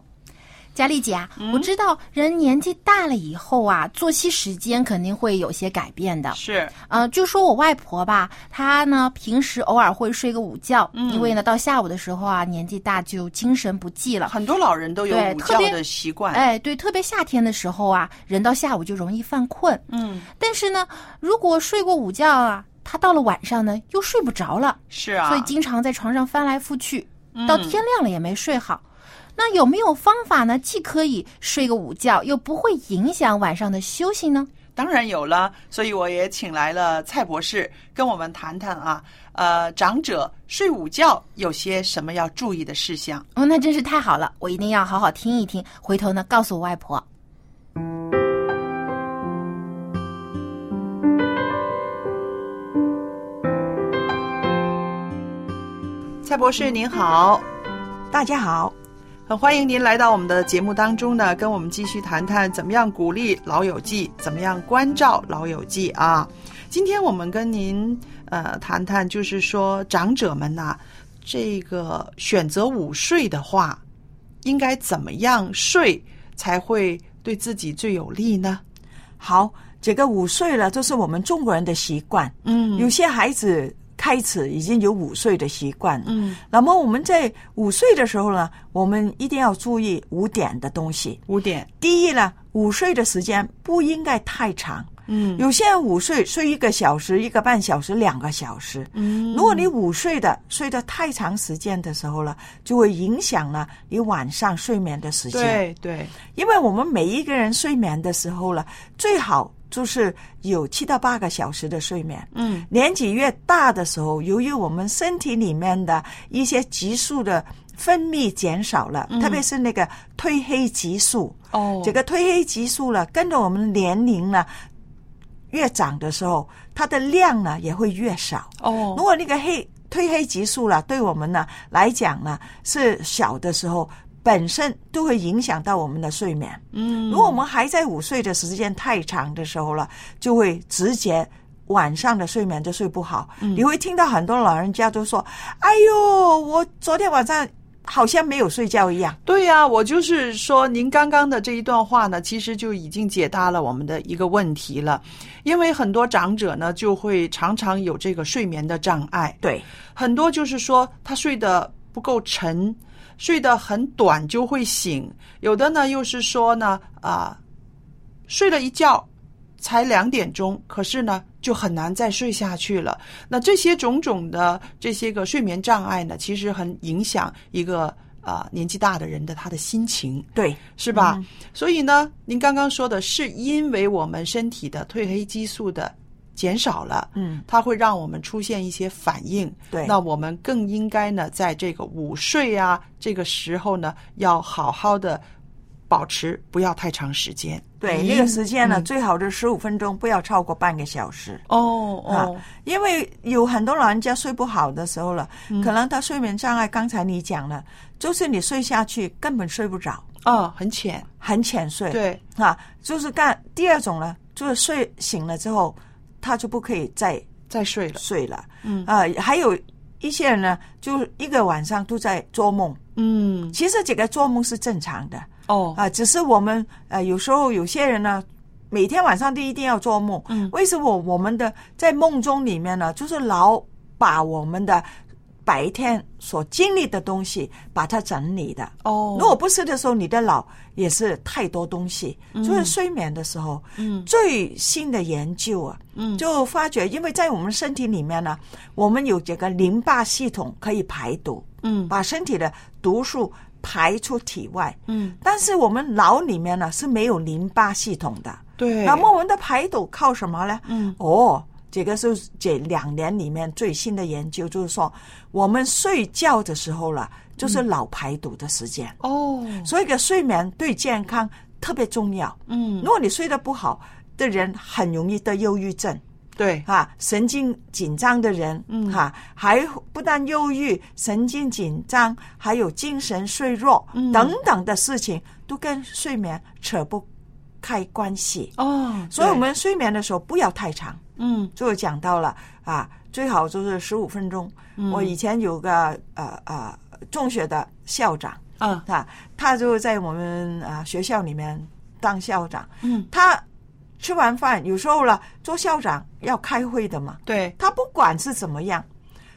佳丽姐啊，我知道人年纪大了以后啊，作息时间肯定会有些改变的。是，呃，就说我外婆吧，她呢平时偶尔会睡个午觉，嗯因为呢到下午的时候啊，年纪大就精神不济了。很多老人都有午觉的习惯。哎，对，特别夏天的时候啊，人到下午就容易犯困。嗯，但是呢，如果睡过午觉啊，他到了晚上呢又睡不着了，是啊，所以经常在床上翻来覆去，嗯到天亮了也没睡好。那有没有方法呢？既可以睡个午觉，又不会影响晚上的休息呢？当然有了，所以我也请来了蔡博士跟我们谈谈啊，呃，长者睡午觉有些什么要注意的事项。哦，那真是太好了，我一定要好好听一听，回头呢告诉我外婆。蔡博士您好，大家好，很欢迎您来到我们的节目当中呢，跟我们继续谈谈怎么样鼓励老友记，怎么样关照老友记啊。今天我们跟您呃谈谈，就是说长者们呐、这个选择午睡的话，应该怎么样睡才会对自己最有利呢？好，这个午睡了，这是我们中国人的习惯。嗯有些孩子开始已经有午睡的习惯。嗯，那么我们在午睡的时候呢，我们一定要注意五点的东西。五点，第一呢，午睡的时间不应该太长。嗯有些人午睡睡一个小时、一个半小时、两个小时。嗯如果你午睡的睡得太长时间的时候呢，就会影响了你晚上睡眠的时间。对对，因为我们每一个人睡眠的时候呢，最好就是有七到八个小时的睡眠。嗯年纪越大的时候，由于我们身体里面的一些激素的分泌减少了，特别是那个褪黑激素。哦这个褪黑激素呢，跟着我们年龄呢越长的时候，它的量呢也会越少。哦如果那个黑褪黑激素了，对我们呢来讲呢是小的时候，本身都会影响到我们的睡眠。嗯如果我们还在午睡的时间太长的时候了，就会直接晚上的睡眠就睡不好。你会听到很多老人家都说：“哎呦，我昨天晚上好像没有睡觉一样。对呀、我就是说，您刚刚的这一段话呢，其实就已经解答了我们的一个问题了。因为很多长者呢，就会常常有这个睡眠的障碍”，对，很多就是说他睡得不够沉，睡得很短就会醒；有的呢又是说呢，啊、睡了一觉才两点钟，可是呢就很难再睡下去了。那这些种种的这些个睡眠障碍呢，其实很影响一个啊、年纪大的人的他的心情。对，是吧？嗯所以呢，您刚刚说的是因为我们身体的褪黑激素的减少了，嗯，它会让我们出现一些反应。对那我们更应该呢，在这个午睡啊这个时候呢，要好好的保持，不要太长时间。对，那个时间呢，嗯最好是十五分钟，不要超过半个小时。哦啊哦，，因为有很多老人家睡不好的时候了，嗯可能他睡眠障碍，刚才你讲了，就是你睡下去根本睡不着，哦，很浅，很浅睡。对，啊，就是干第二种呢，就是睡醒了之后，他就不可以再再睡了。睡了。嗯啊，还有一些人呢，就一个晚上都在做梦。嗯，其实这个做梦是正常的哦，啊，只是我们呃有时候有些人呢。每天晚上都一定要做梦，嗯为什么我们的在梦中里面呢？就是老把我们的白天所经历的东西把它整理的。哦，如果不是的时候，你的脑也是太多东西。所以睡眠的时候，嗯最新的研究啊，嗯就发觉，因为在我们身体里面呢，我们有这个淋巴系统可以排毒，嗯把身体的毒素排出体外。嗯，但是我们脑里面呢是没有淋巴系统的。对，那么我们的排毒靠什么呢？嗯哦，这个是这两年里面最新的研究，就是说我们睡觉的时候了，就是脑排毒的时间。哦，所以个睡眠对健康特别重要。嗯如果你睡得不好的人，很容易得忧郁症对，啊，神经紧张的人，嗯哈、还不但忧郁、神经紧张，还有精神衰弱、嗯等等的事情，都跟睡眠扯不开关系。哦，所以，我们睡眠的时候不要太长。嗯。就讲到了啊，最好就是十五分钟。嗯。我以前有个呃呃中学的校长啊。他，他就在我们啊学校里面当校长。嗯，他吃完饭有时候了，做校长要开会的嘛，对，他不管是怎么样，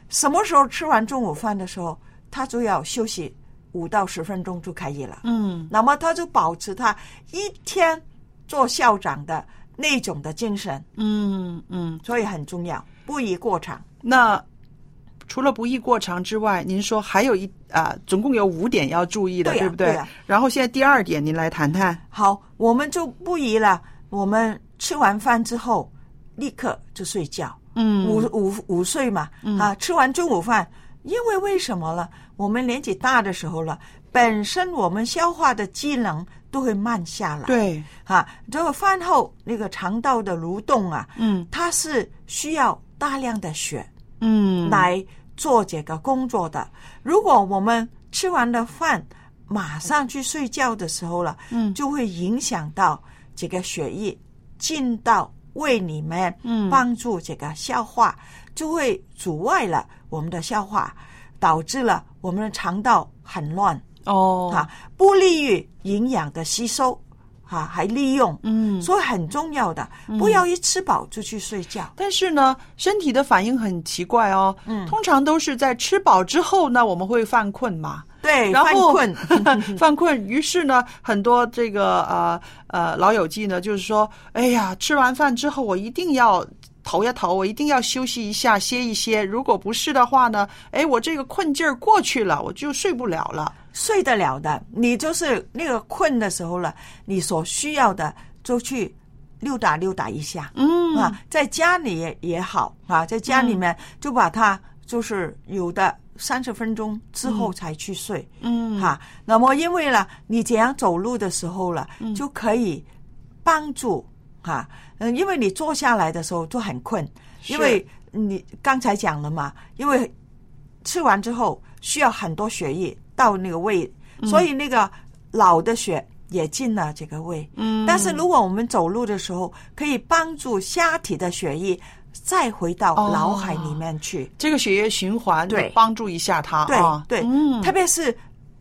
什么时候吃完中午饭的时候，他就要休息五到十分钟就可以了。嗯。那么他就保持他一天做校长的那种的精神，嗯嗯。所以很重要，不宜过长。那除了不宜过长之外，您说还有一啊、总共有五点要注意的，对呀不对？然后现在第二点，您来谈谈。好，我们就不宜了。我们吃完饭之后立刻就睡觉。嗯午午午睡嘛，啊，吃完中午饭，因为为什么了？我们年纪大的时候了，本身我们消化的机能都会慢下来。对，哈，这个饭后那个肠道的蠕动啊，嗯它是需要大量的血嗯，来做这个工作的。如果我们吃完了饭马上去睡觉的时候了，嗯就会影响到这个血液进到胃里面，嗯帮助这个消化，就会阻碍了我们的消化，导致了我们的肠道很乱。哦，哈，不利于营养的吸收，哈，还利用，嗯所以很重要的，不要一吃饱就去睡觉。但是呢，身体的反应很奇怪哦。嗯通常都是在吃饱之后呢，我们会犯困嘛。对，然后犯困，犯困，于是呢，很多这个呃呃老友记呢，就是说，哎呀，吃完饭之后我一定要投一投，我一定要休息一下，歇一歇。如果不是的话呢，哎，我这个困劲儿过去了，我就睡不了了。睡得了的，你就是那个困的时候了，你所需要的就去溜达溜达一下，嗯。啊，在家里也也好啊，在家里面就把它就是有的三十分钟之后才去睡，嗯。哈、那么因为呢，你这样走路的时候了，就可以帮助哈，嗯，因为你坐下来的时候就很困，因为你刚才讲了嘛，因为吃完之后需要很多血液到那个胃，所以那个老的血也进了这个胃。嗯。但是如果我们走路的时候，可以帮助下体的血液再回到哦。脑海里面去。这个血液循环对。帮助一下他对、啊，对，嗯。特别是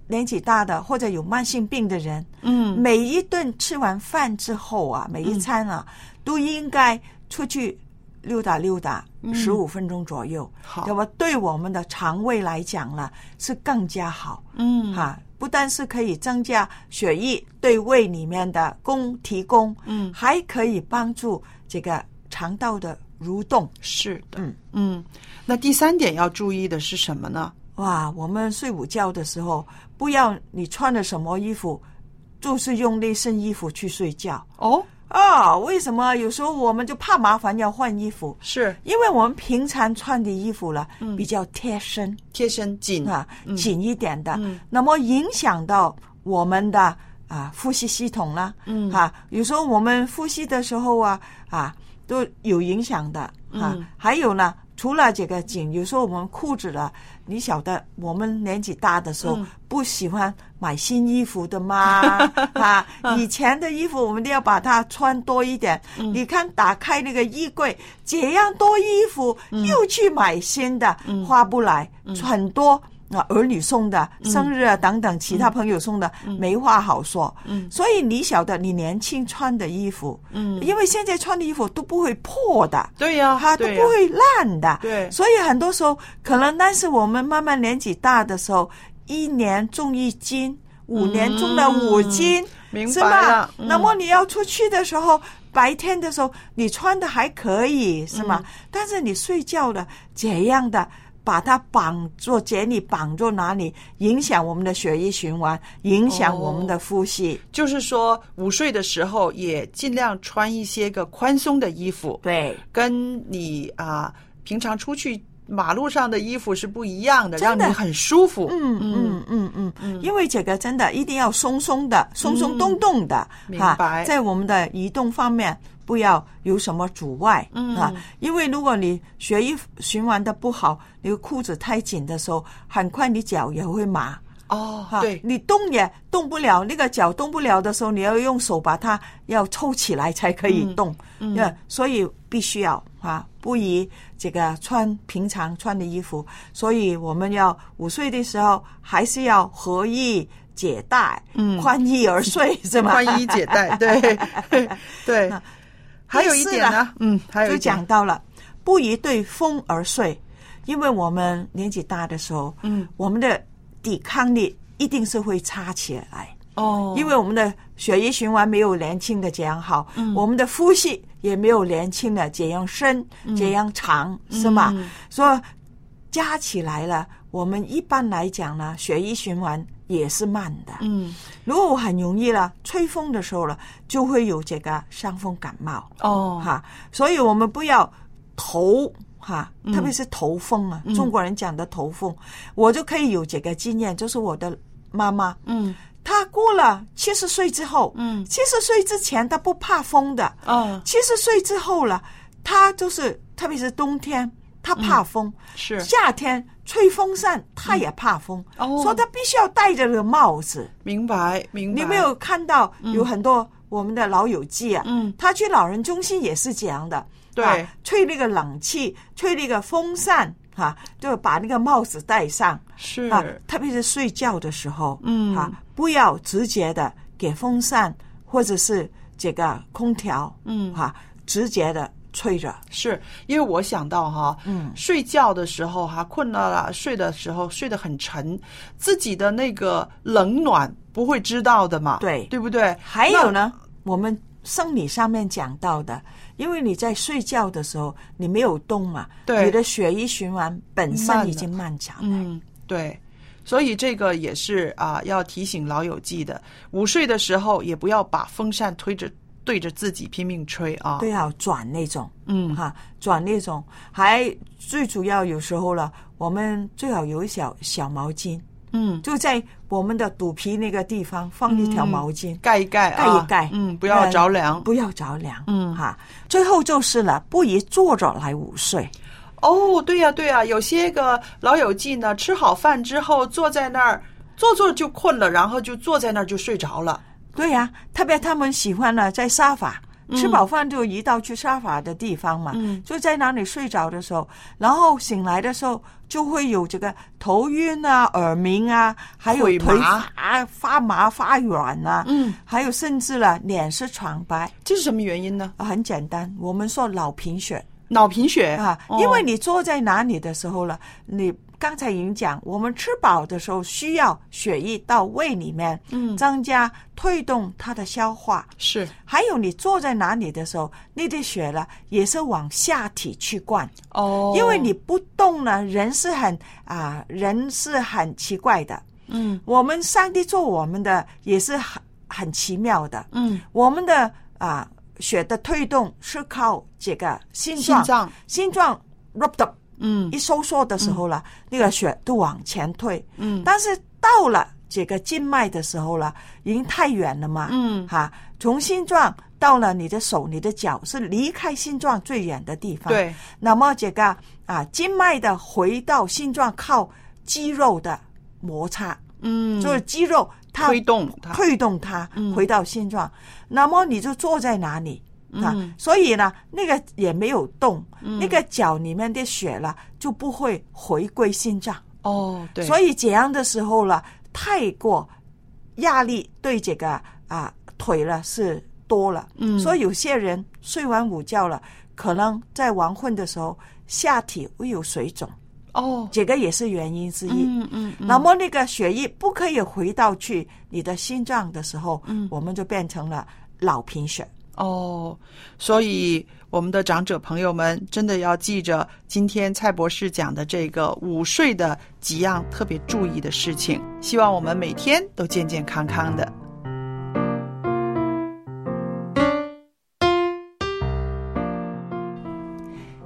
年纪大的或者有慢性病的人，嗯。每一顿吃完饭之后啊，每一餐啊，都应该出去溜达溜达十五分钟左右。那么对我们的肠胃来讲呢，是更加好。嗯哈，不但是可以增加血液对胃里面的供提供，嗯还可以帮助这个肠道的蠕动。是的，嗯嗯。那第三点要注意的是什么呢？哇，我们睡午觉的时候，不要你穿的什么衣服，就是用那身衣服去睡觉哦，啊？为什么？有时候我们就怕麻烦要换衣服，是。因为我们平常穿的衣服了，嗯。比较贴身。贴身紧。啊，紧一点的，嗯。那么影响到我们的啊呼吸系统啦，嗯。啊，有时候我们呼吸的时候啊啊都有影响的。啊，嗯。还有呢。除了这个紧，有时候我们裤子了，你晓得，我们年纪大的时候、嗯不喜欢买新衣服的吗？啊，以前的衣服我们都要把它穿多一点。嗯你看，打开那个衣柜，这样多衣服，嗯又去买新的，花不来，很多。啊，儿女送的、生日啊等等，其他朋友送的，没话好说。嗯所以你晓得，你年轻穿的衣服，嗯因为现在穿的衣服都不会破的，对呀，它都不会烂的。对所以很多时候可能，但是我们慢慢年纪大的时候，一年重一斤，五年重了五斤，嗯明是白吧了？嗯那么你要出去的时候，白天的时候你穿的还可以，是吗？嗯但是你睡觉的怎样的。把它绑住，给你绑住哪里，影响我们的血液循环，影响我们的呼吸。就是说午睡的时候也尽量穿一些个宽松的衣服，对，跟你啊、平常出去马路上的衣服是不一样的，的。让你很舒服。嗯嗯。嗯嗯嗯，因为这个真的一定要松松的、松松动动的，哈明白。在我们的移动方面不要有什么阻碍，嗯啊，因为如果你血液循环的不好，你裤子太紧的时候，很快你脚也会麻。哦，哈，对，你动也动不了，那个脚动不了的时候，你要用手把它要抽起来才可以动，嗯嗯，所以必须要啊，不宜这个穿平常穿的衣服，所以我们要午睡的时候还是要合衣解带，嗯宽衣而睡是吗？宽衣解带，对 对。还有一点呢，嗯，还有就一点。讲到了不宜对风而睡，因为我们年纪大的时候，嗯，我们的抵抗力一定是会差起来。哦，因为我们的血液循环没有年轻的这样好，嗯。我们的呼吸也没有年轻的这样深、这样长，是吗？嗯。所以加起来了，我们一般来讲呢，血液循环也是慢的。嗯，如果我很容易了，吹风的时候了，就会有这个伤风感冒。哦，哈，所以我们不要头哈，嗯。特别是头风啊，嗯。中国人讲的头风，我就可以有这个经验，就是我的妈妈，嗯。她过了七十岁之后，嗯。七十岁之前她不怕风的，哦，七十岁之后了，她就是特别是冬天，她怕风，嗯是。夏天吹风扇他也怕风，哦。所以他必须要戴着个帽子。明白明白。你没有看到有很多我们的老友记啊？嗯。他去老人中心也是这样的，对。啊吹那个冷气，吹那个风扇，哈、就把那个帽子戴上是。啊，特别是睡觉的时候，嗯。啊，不要直接的给风扇或者是这个空调，嗯。哈、直接的吹着，是因为我想到哈，嗯睡觉的时候哈，困了啦，睡的时候睡得很沉，自己的那个冷暖不会知道的嘛，对对不对？还有呢，我们生理上面讲到的，因为你在睡觉的时候你没有动嘛，对你的血液循环本身已经漫长了。嗯，对。所以这个也是啊，要提醒老友记的，午睡的时候也不要把风扇推着对着自己拼命吹啊。都要转那种，嗯哈，转那种，还最主要有时候了，我们最好有一小小毛巾，嗯，就在我们的肚皮那个地方放一条毛巾，盖一盖盖啊，一盖，嗯，不要着凉呃。不要着凉，嗯哈。最后就是了，不宜坐着来午睡，哦，对呀、对呀、有些个老友记呢，吃好饭之后坐在那儿，坐坐就困了，然后就坐在那儿就睡着了。对呀、特别他们喜欢呢在沙发。嗯吃饱饭就移到去沙发的地方嘛，嗯就在那里睡着的时候，然后醒来的时候就会有这个头晕啊、耳鸣啊，还有腿腿麻发发麻、发软啊，嗯，还有甚至了脸是苍白。这是什么原因呢？啊很简单，我们说脑贫血脑贫血啊，哦因为你坐在哪里的时候了，你刚才已经讲，我们吃饱的时候需要血液到胃里面，嗯。增加推动它的消化。是。还有你坐在哪里的时候，那滴血呢也是往下体去灌，哦，因为你不动呢，人是很啊、人是很奇怪的。嗯。我们上帝做我们的也是很很奇妙的。嗯。我们的啊、血的推动是靠这个心脏，心脏嗯一收缩的时候了，那个血都往前退。嗯但是到了这个静脉的时候了，已经太远了嘛。嗯哈，从心脏到了你的手、你的脚，是离开心脏最远的地方。，对那么这个啊，静脉的回到心脏靠肌肉的摩擦，嗯就是肌肉它推动它推动它嗯回到心脏。那么你就坐在哪里？啊，嗯。所以呢，那个也没有动，嗯。那个脚里面的血了就不会回归心脏。哦对，所以以这样的时候了，太过压力对这个啊腿了是多了，嗯。所以有些人睡完午觉了，可能在黄昏的时候下体会有水肿，哦。这个也是原因之一。嗯嗯嗯。那么那个血液不可以回到去你的心脏的时候，嗯。我们就变成了脑贫血。哦，所以我们的长者朋友们真的要记着今天蔡博士讲的这个午睡的几样特别注意的事情，希望我们每天都健健康康的。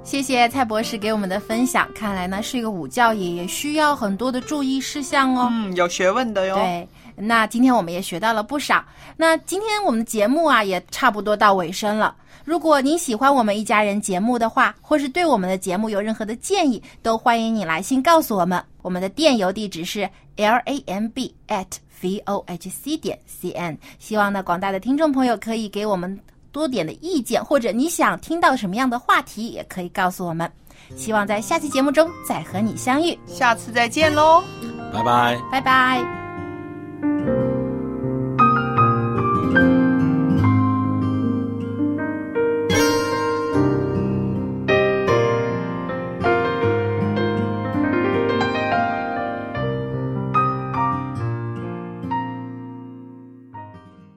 谢谢蔡博士给我们的分享，看来呢睡个午觉也也需要很多的注意事项哦。嗯，有学问的哟。对，那今天我们也学到了不少。那今天我们的节目啊也差不多到尾声了。如果您喜欢我们一家人节目的话，或是对我们的节目有任何的建议，都欢迎你来信告诉我们。我们的电邮地址是 l a m b at v o h c 点 c n。希望呢广大的听众朋友可以给我们多点的意见，或者你想听到什么样的话题，也可以告诉我们。希望在下期节目中再和你相遇，下次再见喽。拜拜。拜拜。Música